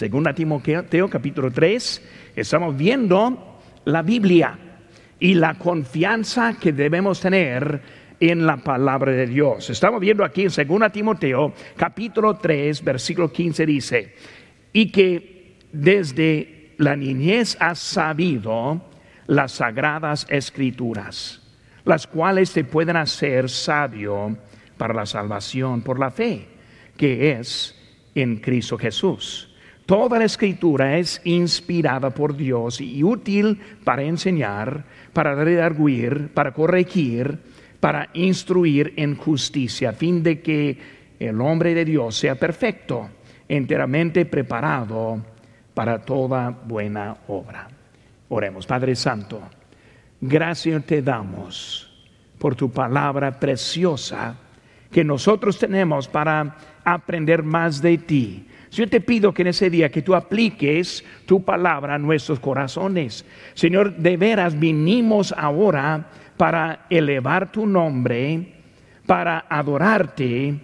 Segunda Timoteo capítulo 3, estamos viendo la Biblia y la confianza que debemos tener en la palabra de Dios. Estamos viendo aquí en Segunda Timoteo capítulo 3, versículo 15 dice, y que desde la niñez has sabido las sagradas escrituras, las cuales te pueden hacer sabio para la salvación por la fe, que es en Cristo Jesús. Toda la escritura es inspirada por Dios y útil para enseñar, para redarguir, para corregir, para instruir en justicia, a fin de que el hombre de Dios sea perfecto, enteramente preparado para toda buena obra. Oremos, Padre Santo, gracias te damos por tu palabra preciosa que nosotros tenemos para aprender más de ti. Yo te pido que en ese día que tú apliques tu palabra a nuestros corazones. Señor, de veras vinimos ahora para elevar tu nombre, para adorarte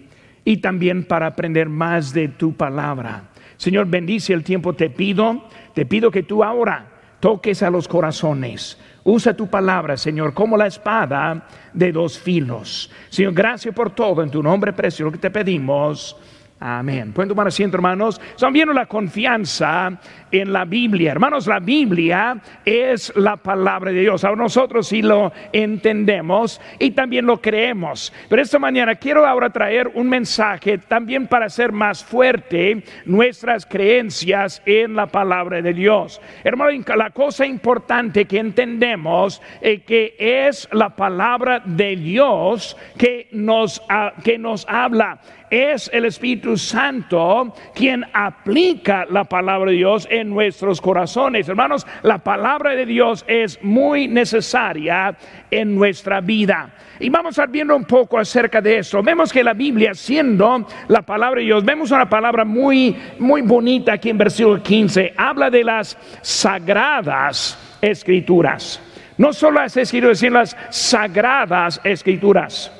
y también para aprender más de tu palabra. Señor, bendice el tiempo, te pido, te pido que tú ahora toques a los corazones. Usa tu palabra, Señor, como la espada de dos filos. Señor, gracias por todo. En tu nombre precioso que te pedimos. Amén. Pueden tomar asiento, hermanos. Están viendo la confianza en la Biblia. Hermanos, la Biblia es la palabra de Dios. Ahora nosotros sí lo entendemos y también lo creemos. Pero esta mañana quiero ahora traer un mensaje también para hacer más fuerte nuestras creencias en la palabra de Dios. Hermano, la cosa importante que entendemos es que es la palabra de Dios que nos, que nos habla es el Espíritu Santo quien aplica la palabra de Dios en nuestros corazones. Hermanos, la palabra de Dios es muy necesaria en nuestra vida. Y vamos a estar viendo un poco acerca de eso. Vemos que la Biblia, siendo la palabra de Dios, vemos una palabra muy, muy bonita aquí en versículo 15. Habla de las sagradas escrituras. No solo las escrituras, sino las sagradas escrituras.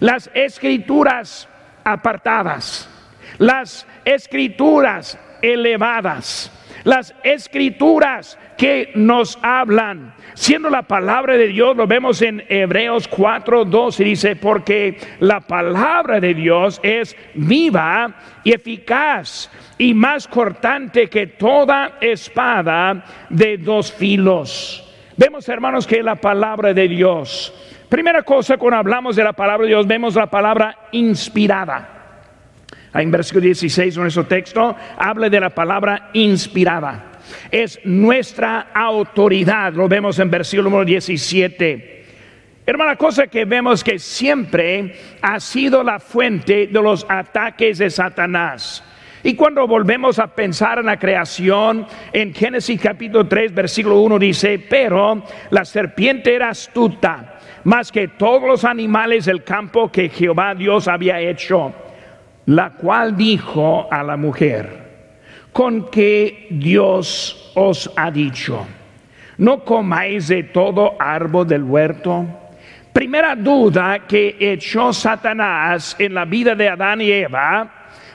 Las escrituras apartadas, las escrituras elevadas, las escrituras que nos hablan. Siendo la palabra de Dios, lo vemos en Hebreos 4, 2 y dice, porque la palabra de Dios es viva y eficaz y más cortante que toda espada de dos filos. Vemos, hermanos, que la palabra de Dios Primera cosa, cuando hablamos de la palabra de Dios, vemos la palabra inspirada. En versículo 16 de nuestro texto habla de la palabra inspirada. Es nuestra autoridad, lo vemos en versículo número 17. Hermana, cosa que vemos que siempre ha sido la fuente de los ataques de Satanás. Y cuando volvemos a pensar en la creación, en Génesis capítulo 3, versículo 1 dice, pero la serpiente era astuta más que todos los animales del campo que Jehová Dios había hecho, la cual dijo a la mujer, con que Dios os ha dicho, no comáis de todo árbol del huerto. Primera duda que echó Satanás en la vida de Adán y Eva,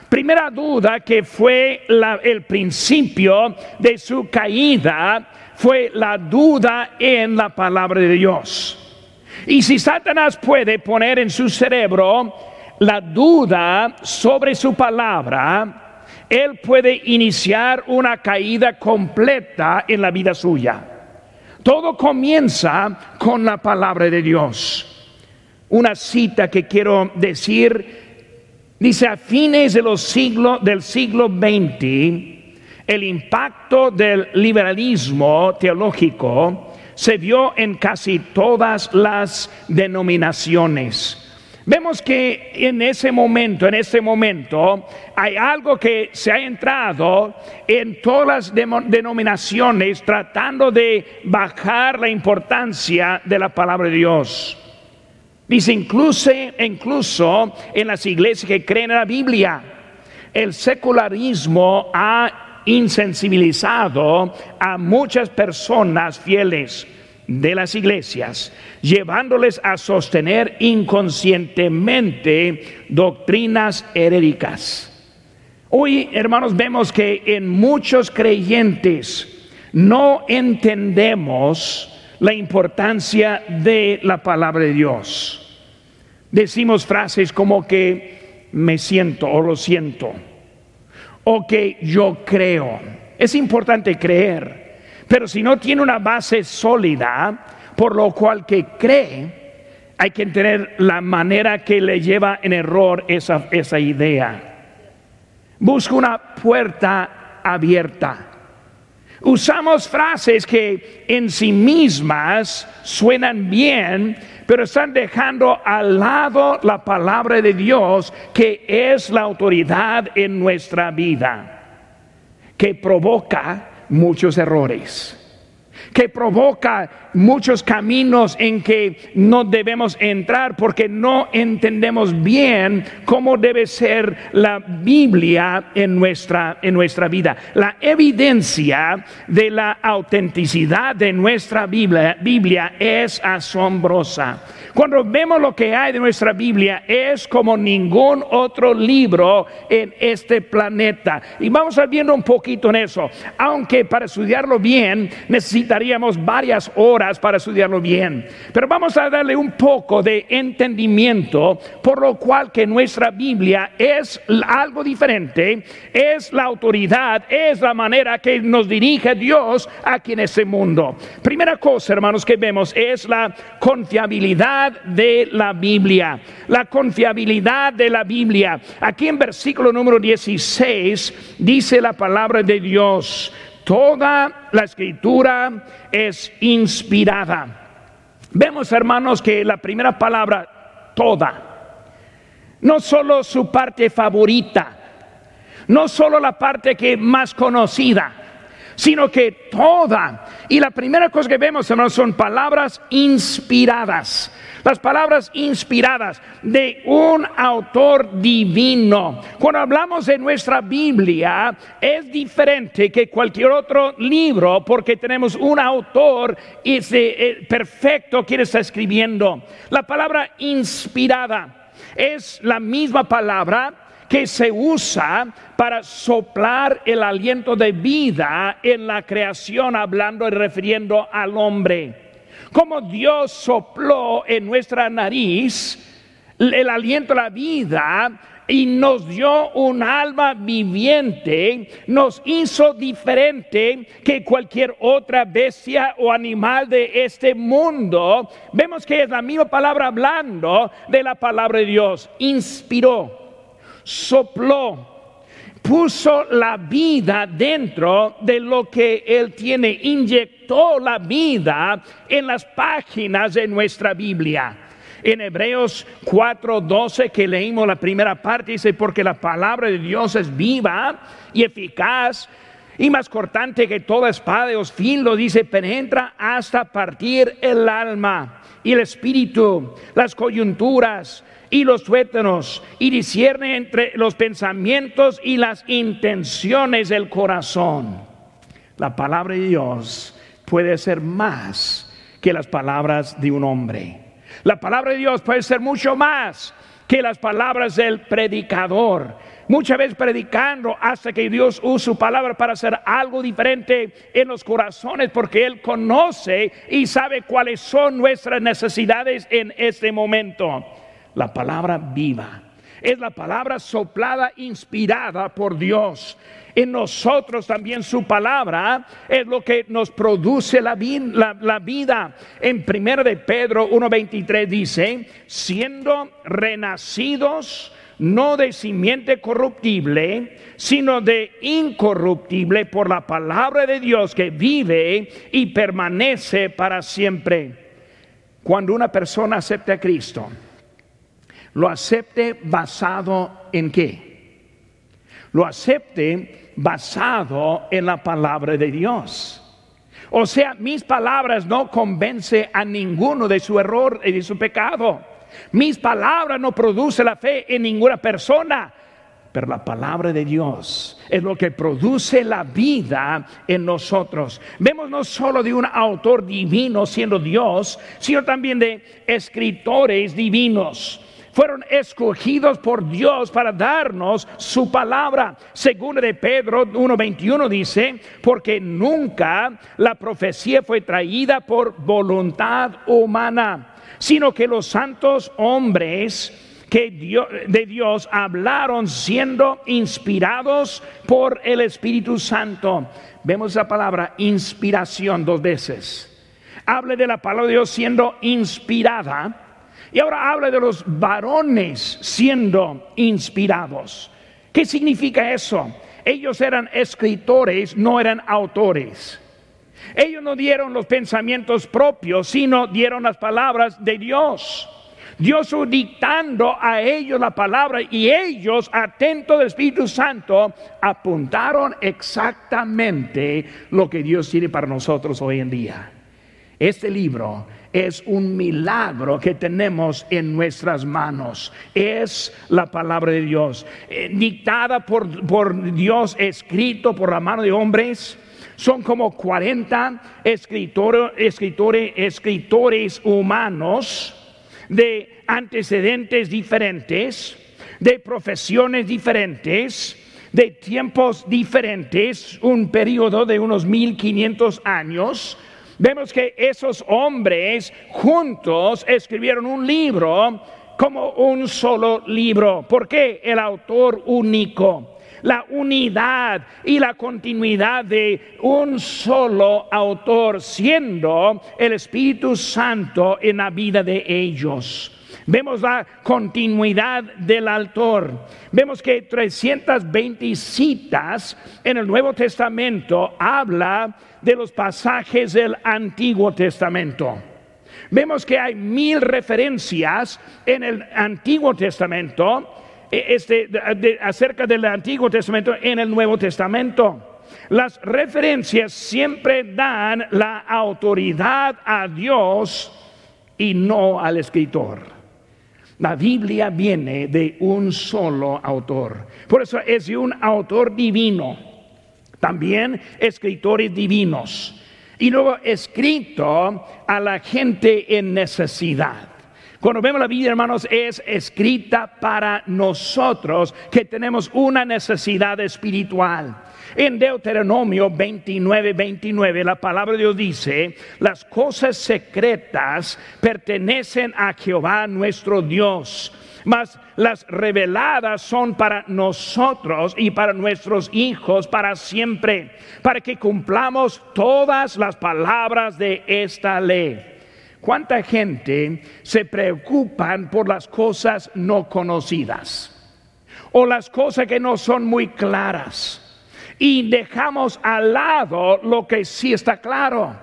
primera duda que fue el principio de su caída, fue la duda en la palabra de Dios. Y si Satanás puede poner en su cerebro la duda sobre su palabra, él puede iniciar una caída completa en la vida suya. Todo comienza con la palabra de Dios. Una cita que quiero decir dice a fines de los del siglo XX el impacto del liberalismo teológico se vio en casi todas las denominaciones. Vemos que en ese momento, en este momento, hay algo que se ha entrado en todas las denominaciones tratando de bajar la importancia de la palabra de Dios. Dice incluso, incluso en las iglesias que creen en la Biblia, el secularismo ha insensibilizado a muchas personas fieles de las iglesias, llevándoles a sostener inconscientemente doctrinas heréticas. Hoy, hermanos, vemos que en muchos creyentes no entendemos la importancia de la palabra de Dios. Decimos frases como que me siento o lo siento, o que yo creo. Es importante creer, pero si no tiene una base sólida, por lo cual que cree, hay que tener la manera que le lleva en error esa, esa idea. Busca una puerta abierta. Usamos frases que en sí mismas suenan bien, pero están dejando al lado la palabra de Dios, que es la autoridad en nuestra vida, que provoca muchos errores que provoca muchos caminos en que no debemos entrar porque no entendemos bien cómo debe ser la Biblia en nuestra, en nuestra vida. La evidencia de la autenticidad de nuestra Biblia, Biblia es asombrosa. Cuando vemos lo que hay de nuestra Biblia es como ningún otro libro en este planeta. Y vamos a viendo un poquito en eso. Aunque para estudiarlo bien necesitaríamos varias horas para estudiarlo bien. Pero vamos a darle un poco de entendimiento por lo cual que nuestra Biblia es algo diferente, es la autoridad, es la manera que nos dirige Dios aquí en este mundo. Primera cosa, hermanos, que vemos es la confiabilidad de la Biblia, la confiabilidad de la Biblia. Aquí en versículo número 16 dice la palabra de Dios, toda la escritura es inspirada. Vemos, hermanos, que la primera palabra, toda, no solo su parte favorita, no solo la parte que más conocida, sino que toda. Y la primera cosa que vemos, hermanos, son palabras inspiradas. Las palabras inspiradas de un autor divino. Cuando hablamos de nuestra Biblia, es diferente que cualquier otro libro porque tenemos un autor eh, perfecto que está escribiendo. La palabra inspirada es la misma palabra que se usa para soplar el aliento de vida en la creación, hablando y refiriendo al hombre como Dios sopló en nuestra nariz el aliento de la vida y nos dio un alma viviente, nos hizo diferente que cualquier otra bestia o animal de este mundo. Vemos que es la misma palabra hablando de la palabra de Dios. Inspiró, sopló, puso la vida dentro de lo que Él tiene, inyectó la vida en las páginas de nuestra Biblia. En Hebreos 4:12 que leímos la primera parte dice, porque la palabra de Dios es viva y eficaz y más cortante que toda espada de filo, dice, penetra hasta partir el alma y el espíritu, las coyunturas y los tuétanos y discierne entre los pensamientos y las intenciones del corazón. La palabra de Dios puede ser más que las palabras de un hombre. La palabra de Dios puede ser mucho más que las palabras del predicador. Muchas veces predicando hasta que Dios use su palabra para hacer algo diferente en los corazones, porque Él conoce y sabe cuáles son nuestras necesidades en este momento la palabra viva. Es la palabra soplada, inspirada por Dios. En nosotros también su palabra es lo que nos produce la, vida. En 1 de Pedro 1.23 dice, siendo renacidos no de simiente corruptible, sino de incorruptible por la palabra de Dios que vive y permanece para siempre. Cuando una persona acepta a Cristo, lo acepte basado en qué? Lo acepte basado en la palabra de Dios. O sea, mis palabras no convence a ninguno de su error y de su pecado. Mis palabras no producen la fe en ninguna persona. Pero la palabra de Dios es lo que produce la vida en nosotros. Vemos no solo de un autor divino siendo Dios, sino también de escritores divinos fueron escogidos por Dios para darnos su palabra. Según de Pedro 1.21 dice, porque nunca la profecía fue traída por voluntad humana, sino que los santos hombres que de Dios hablaron siendo inspirados por el Espíritu Santo. Vemos la palabra inspiración dos veces. Hable de la palabra de Dios siendo inspirada y ahora habla de los varones siendo inspirados. ¿Qué significa eso? Ellos eran escritores, no eran autores. Ellos no dieron los pensamientos propios, sino dieron las palabras de Dios. Dios dictando a ellos la palabra y ellos, atentos del Espíritu Santo, apuntaron exactamente lo que Dios tiene para nosotros hoy en día. Este libro es un milagro que tenemos en nuestras manos. Es la palabra de Dios, eh, dictada por, por Dios, escrito por la mano de hombres. Son como 40 escritores, escritores, escritores humanos de antecedentes diferentes, de profesiones diferentes, de tiempos diferentes, un periodo de unos 1500 años vemos que esos hombres juntos escribieron un libro como un solo libro. ¿Por qué? El autor único. La unidad y la continuidad de un solo autor, siendo el Espíritu Santo en la vida de ellos. Vemos la continuidad del autor. Vemos que 320 citas en el Nuevo Testamento habla de los pasajes del Antiguo Testamento. Vemos que hay mil referencias en el Antiguo Testamento e, este, acerca del Antiguo Testamento en el Nuevo Testamento. Las referencias siempre dan la autoridad a Dios y no al escritor. La Biblia viene de un solo autor. Por eso es de un autor divino también escritores divinos. Y luego escrito a la gente en necesidad. Cuando vemos la Biblia, hermanos, es escrita para nosotros que tenemos una necesidad espiritual. En Deuteronomio 29, 29, la palabra de Dios dice, las cosas secretas pertenecen a Jehová nuestro Dios mas las reveladas son para nosotros y para nuestros hijos para siempre, para que cumplamos todas las palabras de esta ley. ¿Cuánta gente se preocupan por las cosas no conocidas o las cosas que no son muy claras? Y dejamos al lado lo que sí está claro.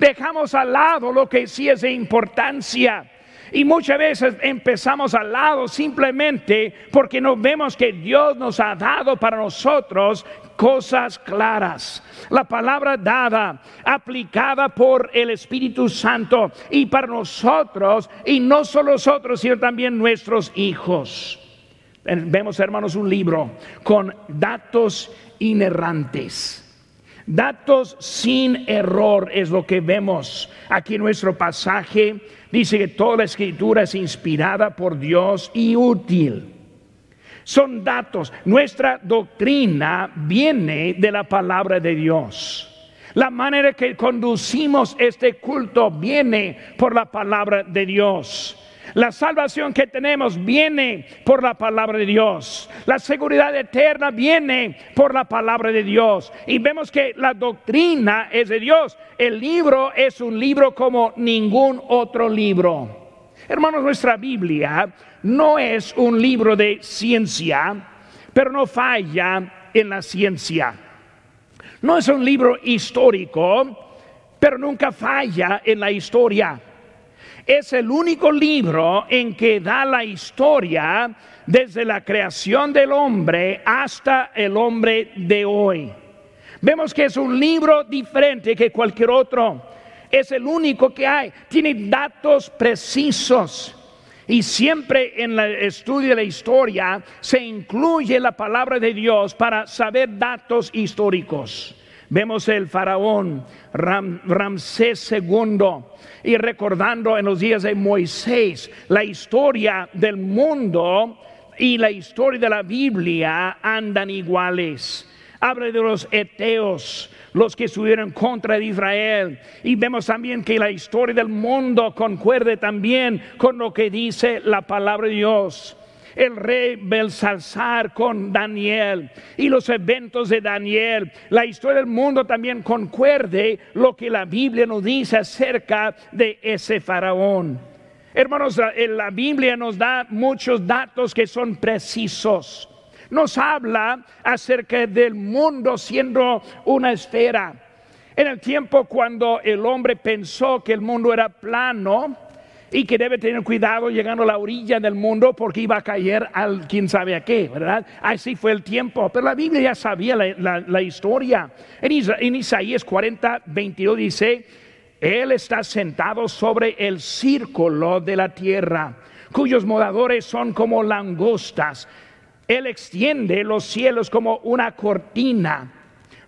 Dejamos al lado lo que sí es de importancia. Y muchas veces empezamos al lado simplemente porque no vemos que Dios nos ha dado para nosotros cosas claras. La palabra dada, aplicada por el Espíritu Santo y para nosotros, y no solo nosotros, sino también nuestros hijos. Vemos, hermanos, un libro con datos inerrantes. Datos sin error es lo que vemos aquí en nuestro pasaje Dice que toda la escritura es inspirada por Dios y útil. Son datos. Nuestra doctrina viene de la palabra de Dios. La manera que conducimos este culto viene por la palabra de Dios. La salvación que tenemos viene por la palabra de Dios. La seguridad eterna viene por la palabra de Dios. Y vemos que la doctrina es de Dios. El libro es un libro como ningún otro libro. Hermanos, nuestra Biblia no es un libro de ciencia, pero no falla en la ciencia. No es un libro histórico, pero nunca falla en la historia es el único libro en que da la historia desde la creación del hombre hasta el hombre de hoy. Vemos que es un libro diferente que cualquier otro. Es el único que hay. Tiene datos precisos. Y siempre en el estudio de la historia se incluye la palabra de Dios para saber datos históricos. Vemos el faraón Ramsés II y recordando en los días de Moisés la historia del mundo y la historia de la Biblia andan iguales. Habla de los eteos, los que estuvieron contra Israel. Y vemos también que la historia del mundo concuerde también con lo que dice la palabra de Dios el rey Belsasar con Daniel y los eventos de Daniel. La historia del mundo también concuerde lo que la Biblia nos dice acerca de ese faraón. Hermanos, la Biblia nos da muchos datos que son precisos. Nos habla acerca del mundo siendo una esfera. En el tiempo cuando el hombre pensó que el mundo era plano, y que debe tener cuidado llegando a la orilla del mundo porque iba a caer al quién sabe a qué, ¿verdad? Así fue el tiempo, pero la Biblia ya sabía la, historia. En, en Isaías 40, 22 dice, Él está sentado sobre el círculo de la tierra, cuyos moradores son como langostas. Él extiende los cielos como una cortina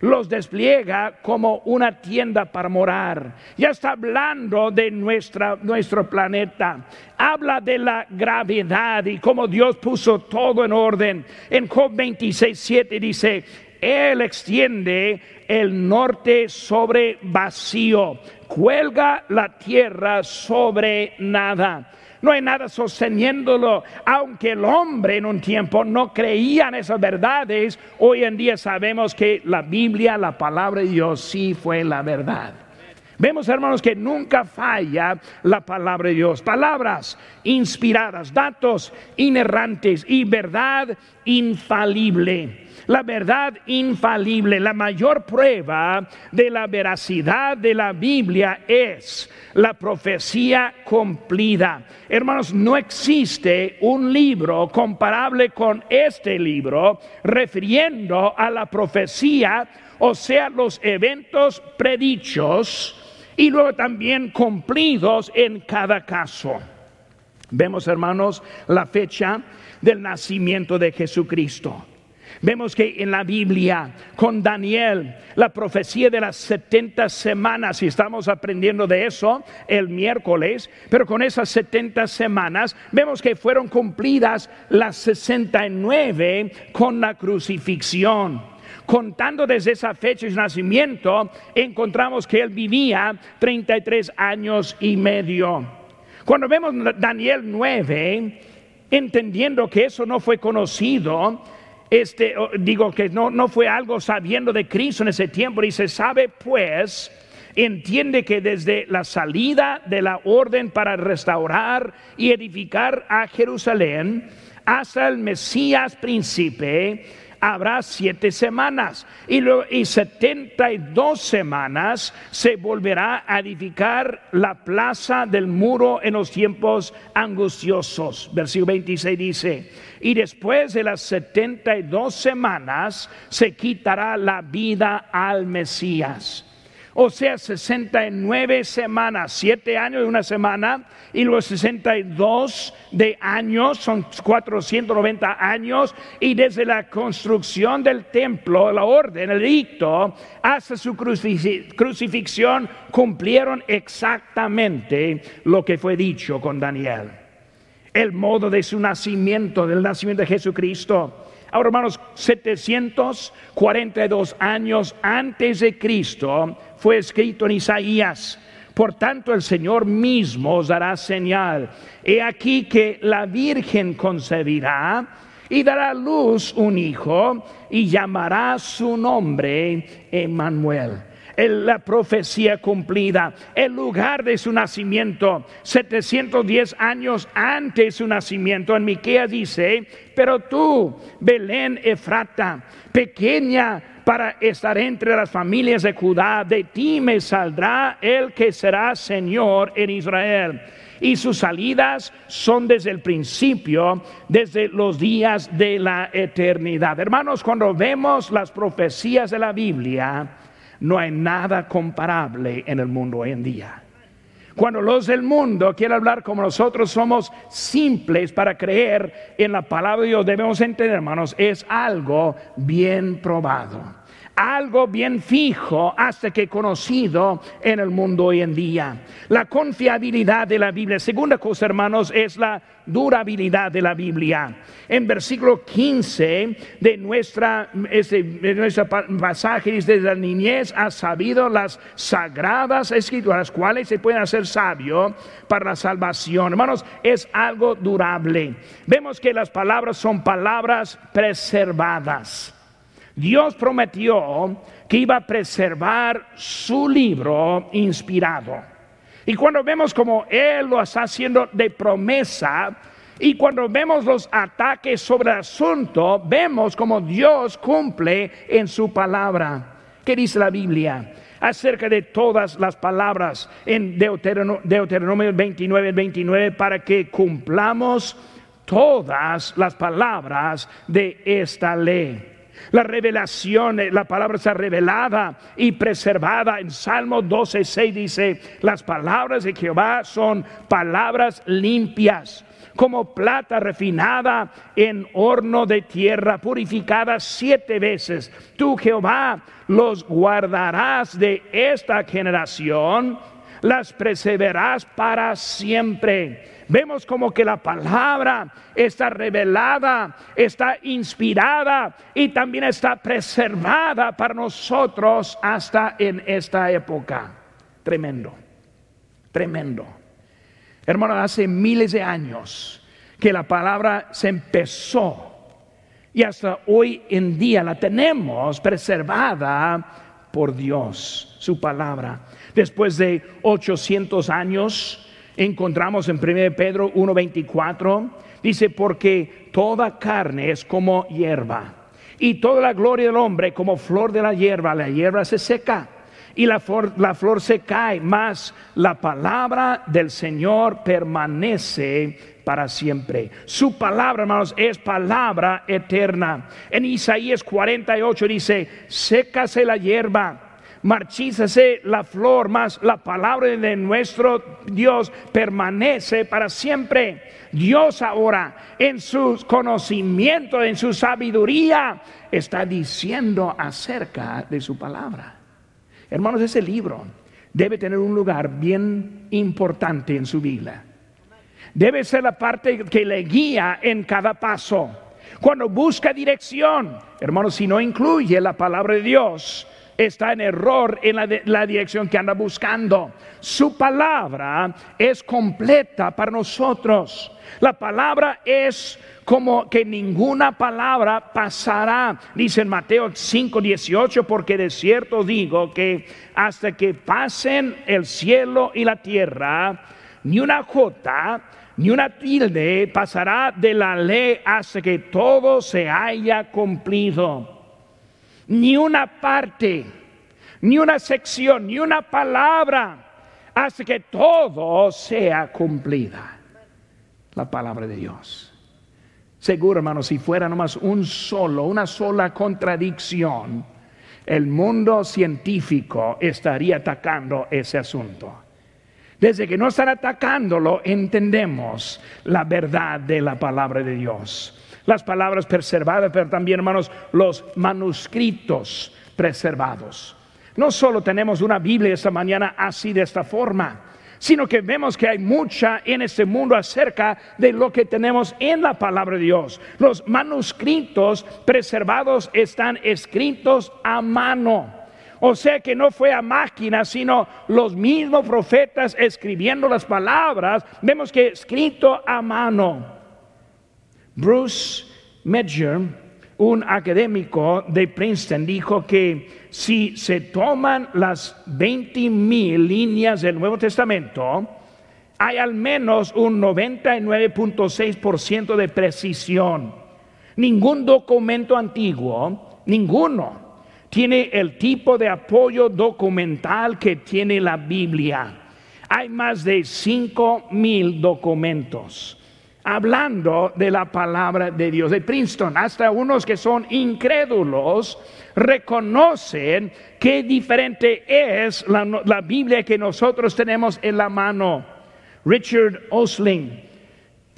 los despliega como una tienda para morar. Ya está hablando de nuestra, nuestro planeta. Habla de la gravedad y cómo Dios puso todo en orden. En Job 26, 7 dice, Él extiende el norte sobre vacío, cuelga la tierra sobre nada no hay nada sosteniéndolo. Aunque el hombre en un tiempo no creía en esas verdades, hoy en día sabemos que la Biblia, la palabra de Dios, sí fue la verdad. Vemos, hermanos, que nunca falla la palabra de Dios. Palabras inspiradas, datos inerrantes y verdad infalible la verdad infalible, la mayor prueba de la veracidad de la Biblia es la profecía cumplida. Hermanos, no existe un libro comparable con este libro refiriendo a la profecía, o sea, los eventos predichos y luego también cumplidos en cada caso. Vemos, hermanos, la fecha del nacimiento de Jesucristo. Vemos que en la Biblia, con Daniel, la profecía de las 70 semanas, y estamos aprendiendo de eso el miércoles, pero con esas 70 semanas vemos que fueron cumplidas las 69 con la crucifixión. Contando desde esa fecha de nacimiento, encontramos que él vivía 33 años y medio. Cuando vemos Daniel 9, entendiendo que eso no fue conocido, este, digo que no, no fue algo sabiendo de Cristo en ese tiempo, se sabe pues, entiende que desde la salida de la orden para restaurar y edificar a Jerusalén hasta el Mesías príncipe, habrá siete semanas y, luego, y setenta y dos semanas se volverá a edificar la plaza del muro en los tiempos angustiosos. Versículo 26 dice, y después de las setenta y dos semanas se quitará la vida al Mesías o sea, 69 semanas, 7 años de una semana, y los 62 de años son 490 años, y desde la construcción del templo, la orden, el edicto, hasta su crucifixión, cumplieron exactamente lo que fue dicho con Daniel. El modo de su nacimiento, del nacimiento de Jesucristo Ahora, hermanos, 742 años antes de Cristo fue escrito en Isaías. Por tanto, el Señor mismo os dará señal. He aquí que la Virgen concebirá y dará luz un hijo y llamará su nombre Emmanuel la profecía cumplida, el lugar de su nacimiento, 710 años antes de su nacimiento. En Miqueas dice, pero tú, Belén Efrata, pequeña para estar entre las familias de Judá, de ti me saldrá el que será Señor en Israel y sus salidas son desde el principio, desde los días de la eternidad. Hermanos, cuando vemos las profecías de la Biblia, no hay nada comparable en el mundo hoy en día. Cuando los del mundo quieren hablar como nosotros somos simples para creer en la palabra de Dios, debemos entender, hermanos, es algo bien probado, algo bien fijo hasta que conocido en el mundo hoy en día. La confiabilidad de la Biblia. Segunda cosa, hermanos, es la durabilidad de la Biblia. En versículo 15 de nuestra, este, de pasaje desde la niñez ha sabido las sagradas escrituras, las cuales se pueden hacer sabio para la salvación. Hermanos, es algo durable. Vemos que las palabras son palabras preservadas. Dios prometió que iba a preservar su libro inspirado. Y cuando vemos como Él lo está haciendo de promesa, y cuando vemos los ataques sobre el asunto, vemos como Dios cumple en su palabra. ¿Qué dice la Biblia? Acerca de todas las palabras en Deuteronomio, Deuteronomio 29, 29, para que cumplamos todas las palabras de esta ley. La revelación, eh, la palabra está revelada y preservada. En Salmo 12, 6 dice, las palabras de Jehová son palabras limpias, como plata refinada en horno de tierra, purificada siete veces. Tú, Jehová, los guardarás de esta generación, las preservarás para siempre vemos como que la palabra está revelada, está inspirada y también está preservada para nosotros hasta en esta época. Tremendo, tremendo. Hermano, hace miles de años que la palabra se empezó y hasta hoy en día la tenemos preservada por Dios, su palabra. Después de 800 años, encontramos en 1 Pedro 1:24, dice, porque toda carne es como hierba, y toda la gloria del hombre como flor de la hierba, la hierba se seca y la flor, la flor se cae, mas la palabra del Señor permanece para siempre. Su palabra, hermanos, es palabra eterna. En Isaías 48 dice, sécase la hierba marchízase la flor, mas la palabra de nuestro Dios permanece para siempre. Dios ahora en su conocimiento, en su sabiduría, está diciendo acerca de su palabra. Hermanos, ese libro debe tener un lugar bien importante en su vida. Debe ser la parte que le guía en cada paso. Cuando busca dirección, hermanos, si no incluye la palabra de Dios, está en error en la, dirección que anda buscando. Su palabra es completa para nosotros. La palabra es como que ninguna palabra pasará. Dice en Mateo 5, 18, porque de cierto digo que hasta que pasen el cielo y la tierra, ni una jota, ni una tilde pasará de la ley hasta que todo se haya cumplido ni una parte, ni una sección, ni una palabra, hasta que todo sea cumplida. La palabra de Dios. Seguro, hermanos, si fuera nomás un solo, una sola contradicción, el mundo científico estaría atacando ese asunto. Desde que no están atacándolo, entendemos la verdad de la palabra de Dios las palabras preservadas, pero también, hermanos, los manuscritos preservados. No solo tenemos una Biblia esta mañana así de esta forma, sino que vemos que hay mucha en este mundo acerca de lo que tenemos en la palabra de Dios. Los manuscritos preservados están escritos a mano. O sea que no fue a máquina, sino los mismos profetas escribiendo las palabras, vemos que escrito a mano. Bruce Medger, un académico de Princeton, dijo que si se toman las 20 mil líneas del Nuevo Testamento, hay al menos un 99.6% de precisión. Ningún documento antiguo, ninguno, tiene el tipo de apoyo documental que tiene la Biblia. Hay más de 5 mil documentos hablando de la palabra de Dios. De Princeton, hasta unos que son incrédulos reconocen qué diferente es la, la Biblia que nosotros tenemos en la mano. Richard Osling,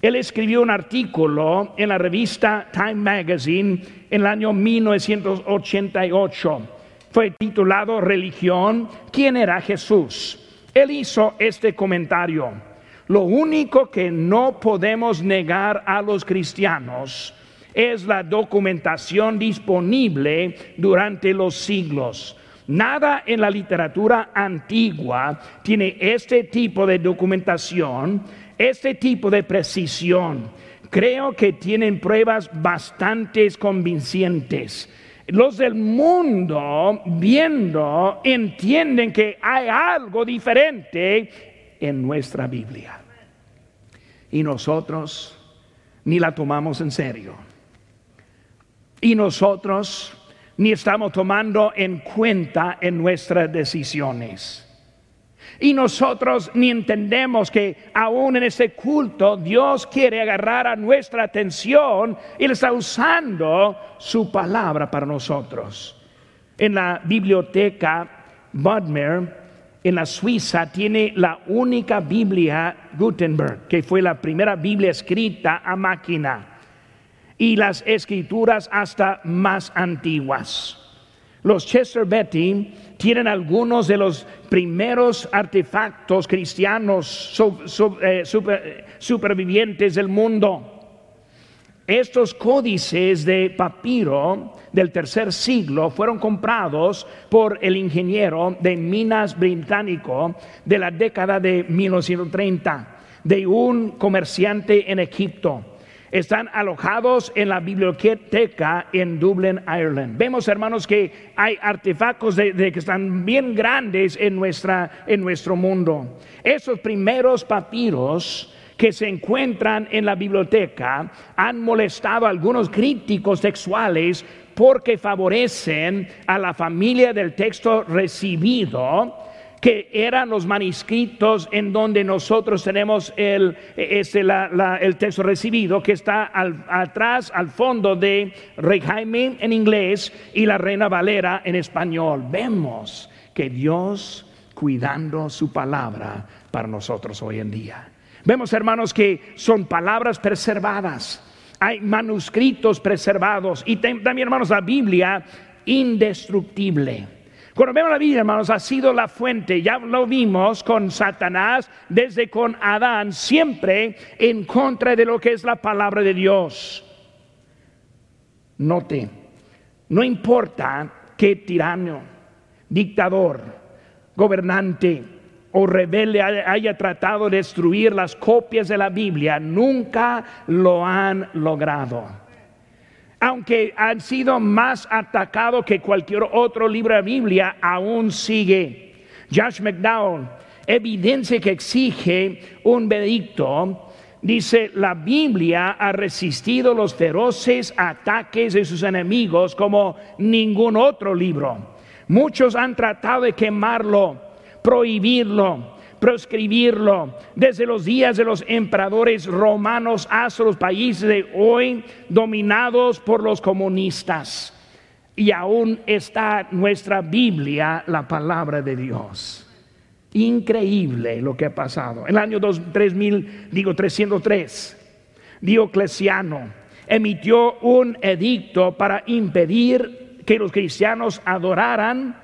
él escribió un artículo en la revista Time Magazine en el año 1988 fue titulado Religión, ¿quién era Jesús? Él hizo este comentario. Lo único que no podemos negar a los cristianos es la documentación disponible durante los siglos. Nada en la literatura antigua tiene este tipo de documentación, este tipo de precisión. Creo que tienen pruebas bastante convincentes. Los del mundo, viendo, entienden que hay algo diferente en nuestra Biblia. Y nosotros ni la tomamos en serio. Y nosotros ni estamos tomando en cuenta en nuestras decisiones. Y nosotros ni entendemos que aún en este culto Dios quiere agarrar a nuestra atención y Él está usando su palabra para nosotros. En la biblioteca Budmer, en la Suiza, tiene la única Biblia Gutenberg, que fue la primera Biblia escrita a máquina y las escrituras hasta más antiguas. Los Chester Betty tienen algunos de los primeros artefactos cristianos eh, supervivientes del mundo. Estos códices de papiro del tercer siglo fueron comprados por el ingeniero de minas británico de la década de 1930 de un comerciante en Egipto están alojados en la biblioteca en Dublin, Ireland. Vemos, hermanos, que hay artefactos de, que están bien grandes en, nuestra, en nuestro mundo. Esos primeros papiros que se encuentran en la biblioteca han molestado a algunos críticos textuales porque favorecen a la familia del texto recibido que eran los manuscritos en donde nosotros tenemos el, este, el texto recibido, que está atrás, al fondo de Rey Jaime en inglés y la Reina Valera en español. Vemos que Dios cuidando su palabra para nosotros hoy en día. Vemos, hermanos, que son palabras preservadas. Hay manuscritos preservados y también, hermanos, la Biblia indestructible. Cuando vemos la Biblia, hermanos, ha sido la fuente. Ya lo vimos con Satanás, desde con Adán, siempre en contra de lo que es la palabra de Dios. Note, no importa qué tirano, dictador, gobernante o rebelde haya tratado de destruir las copias de la Biblia, nunca lo han logrado aunque han sido más atacados que cualquier otro libro de Biblia, aún sigue. Josh McDowell, evidencia que exige un veredicto, dice, la Biblia ha resistido los feroces ataques de sus enemigos como ningún otro libro. Muchos han tratado de quemarlo, prohibirlo, proscribirlo desde los días de los emperadores romanos hasta los países de hoy dominados por los comunistas. Y aún está nuestra Biblia, la palabra de Dios. Increíble lo que ha pasado. En el año 3000, digo 303, Diocleciano emitió un edicto para impedir que los cristianos adoraran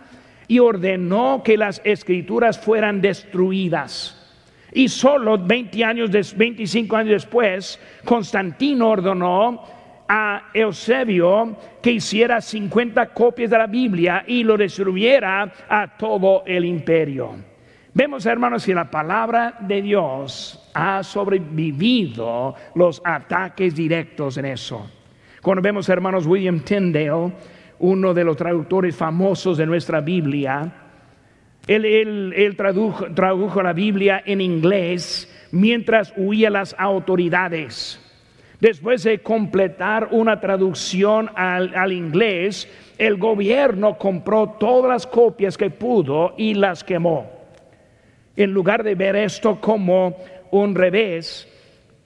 y ordenó que las escrituras fueran destruidas. Y solo 20 años, 25 años después, Constantino ordenó a Eusebio que hiciera 50 copias de la Biblia y lo distribuyera a todo el imperio. Vemos, hermanos, que la palabra de Dios ha sobrevivido los ataques directos en eso. Cuando vemos, hermanos, William Tyndale, uno de los traductores famosos de nuestra Biblia, él, tradujo, la Biblia en inglés mientras huía las autoridades. Después de completar una traducción al, al, inglés, el gobierno compró todas las copias que pudo y las quemó. En lugar de ver esto como un revés,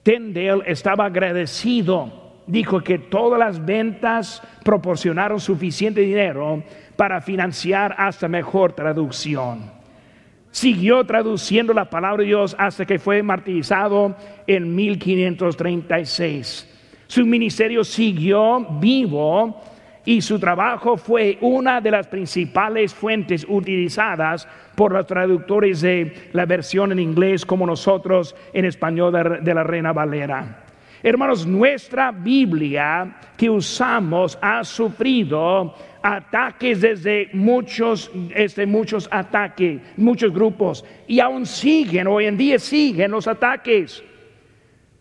Tyndale estaba agradecido dijo que todas las ventas proporcionaron suficiente dinero para financiar hasta mejor traducción. Siguió traduciendo la palabra de Dios hasta que fue martirizado en 1536. Su ministerio siguió vivo y su trabajo fue una de las principales fuentes utilizadas por los traductores de la versión en inglés como nosotros en español de la Reina Valera. Hermanos, nuestra Biblia que usamos ha sufrido ataques desde muchos, desde muchos ataques, muchos grupos, y aún siguen, hoy en día siguen los ataques.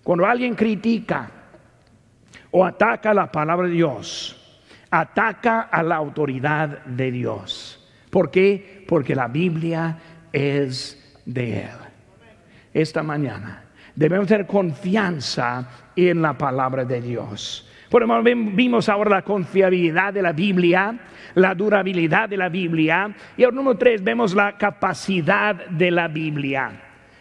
Cuando alguien critica o ataca la palabra de Dios, ataca a la autoridad de Dios. ¿Por qué? Porque la Biblia es de Él. Esta mañana debemos tener confianza en la palabra de Dios. Por ejemplo, vimos ahora la confiabilidad de la Biblia, la durabilidad de la Biblia. Y el número tres, vemos la capacidad de la Biblia.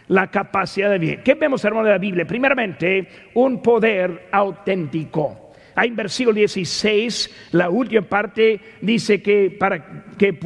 La capacidad de la Biblia. ¿Qué vemos, hermano, de la Biblia? Primeramente, un poder auténtico. Ahí en versículo 16, la última parte dice que para que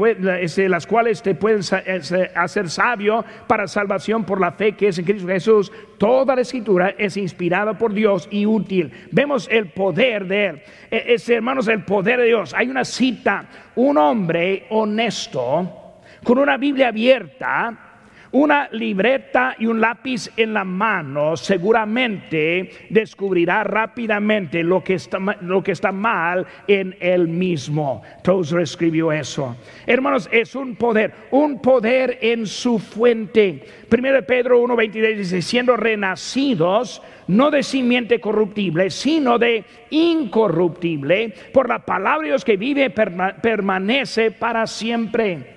este, las cuales te pueden este, hacer sabio para salvación por la fe que es en Cristo Jesús. Toda la escritura es inspirada por Dios y útil. Vemos el poder de Él. E, es, hermanos, el poder de Dios. Hay una cita, un hombre honesto con una Biblia abierta una libreta y un lápiz en la mano seguramente descubrirá rápidamente lo que está, lo que está mal en él mismo. Tozer escribió eso. Hermanos, es un poder, un poder en su fuente. Primero Pedro 1.23 dice, siendo renacidos, no de simiente corruptible, sino de incorruptible, por la palabra de Dios que vive permanece para siempre.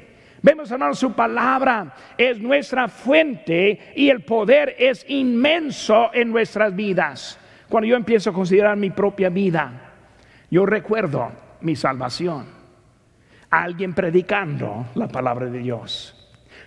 Vemos, hermanos, su palabra es nuestra fuente y el poder es inmenso en nuestras vidas. Cuando yo empiezo a considerar mi propia vida, yo recuerdo mi salvación. Alguien predicando la palabra de Dios.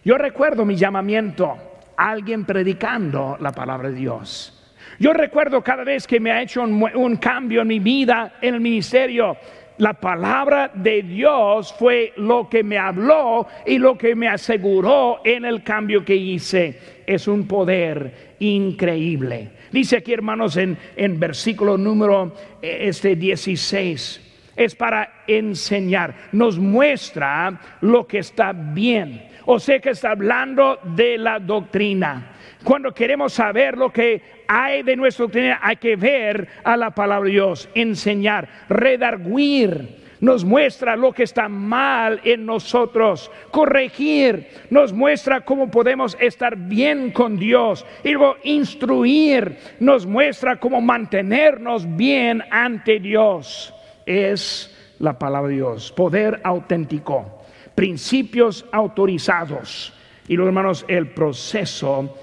Yo recuerdo mi llamamiento. Alguien predicando la palabra de Dios. Yo recuerdo cada vez que me ha hecho un, un, cambio en mi vida, en el ministerio, la palabra de Dios fue lo que me habló y lo que me aseguró en el cambio que hice. Es un poder increíble. Dice aquí, hermanos, en, en versículo número eh, este 16 es para enseñar, nos muestra lo que está bien. O sea que está hablando de la doctrina. Cuando queremos saber lo que hay de nuestra doctrina, hay que ver a la palabra de Dios, enseñar, redarguir. Nos muestra lo que está mal en nosotros, corregir, nos muestra cómo podemos estar bien con Dios. Y luego instruir, nos muestra cómo mantenernos bien ante Dios. Es la palabra de Dios, poder auténtico, principios autorizados. Y los hermanos, el proceso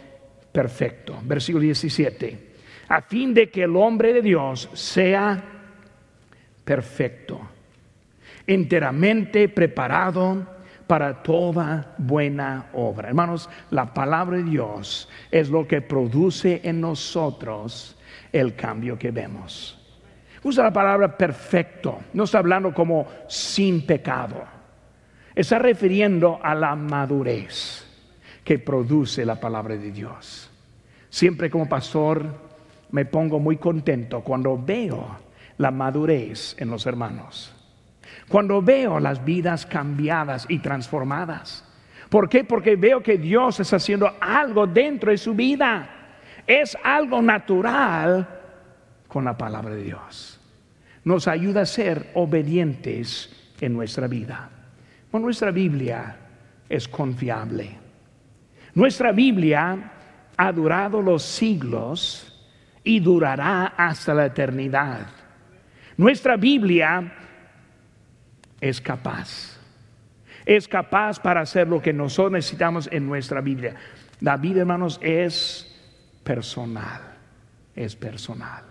perfecto. Versículo 17. A fin de que el hombre de Dios sea perfecto, enteramente preparado para toda buena obra. Hermanos, la palabra de Dios es lo que produce en nosotros el cambio que vemos. Usa la palabra perfecto, no está hablando como sin pecado, está refiriendo a la madurez que produce la palabra de Dios. Siempre como pastor me pongo muy contento cuando veo la madurez en los hermanos. Cuando veo las vidas cambiadas y transformadas. ¿Por qué? Porque veo que Dios está haciendo algo dentro de su vida. Es algo natural con la palabra de Dios. Nos ayuda a ser obedientes en nuestra vida. nuestra Biblia es confiable. Nuestra Biblia ha durado los siglos y durará hasta la eternidad. Nuestra Biblia es capaz. Es capaz para hacer lo que nosotros necesitamos en nuestra Biblia. La Biblia, hermanos, es personal. Es personal.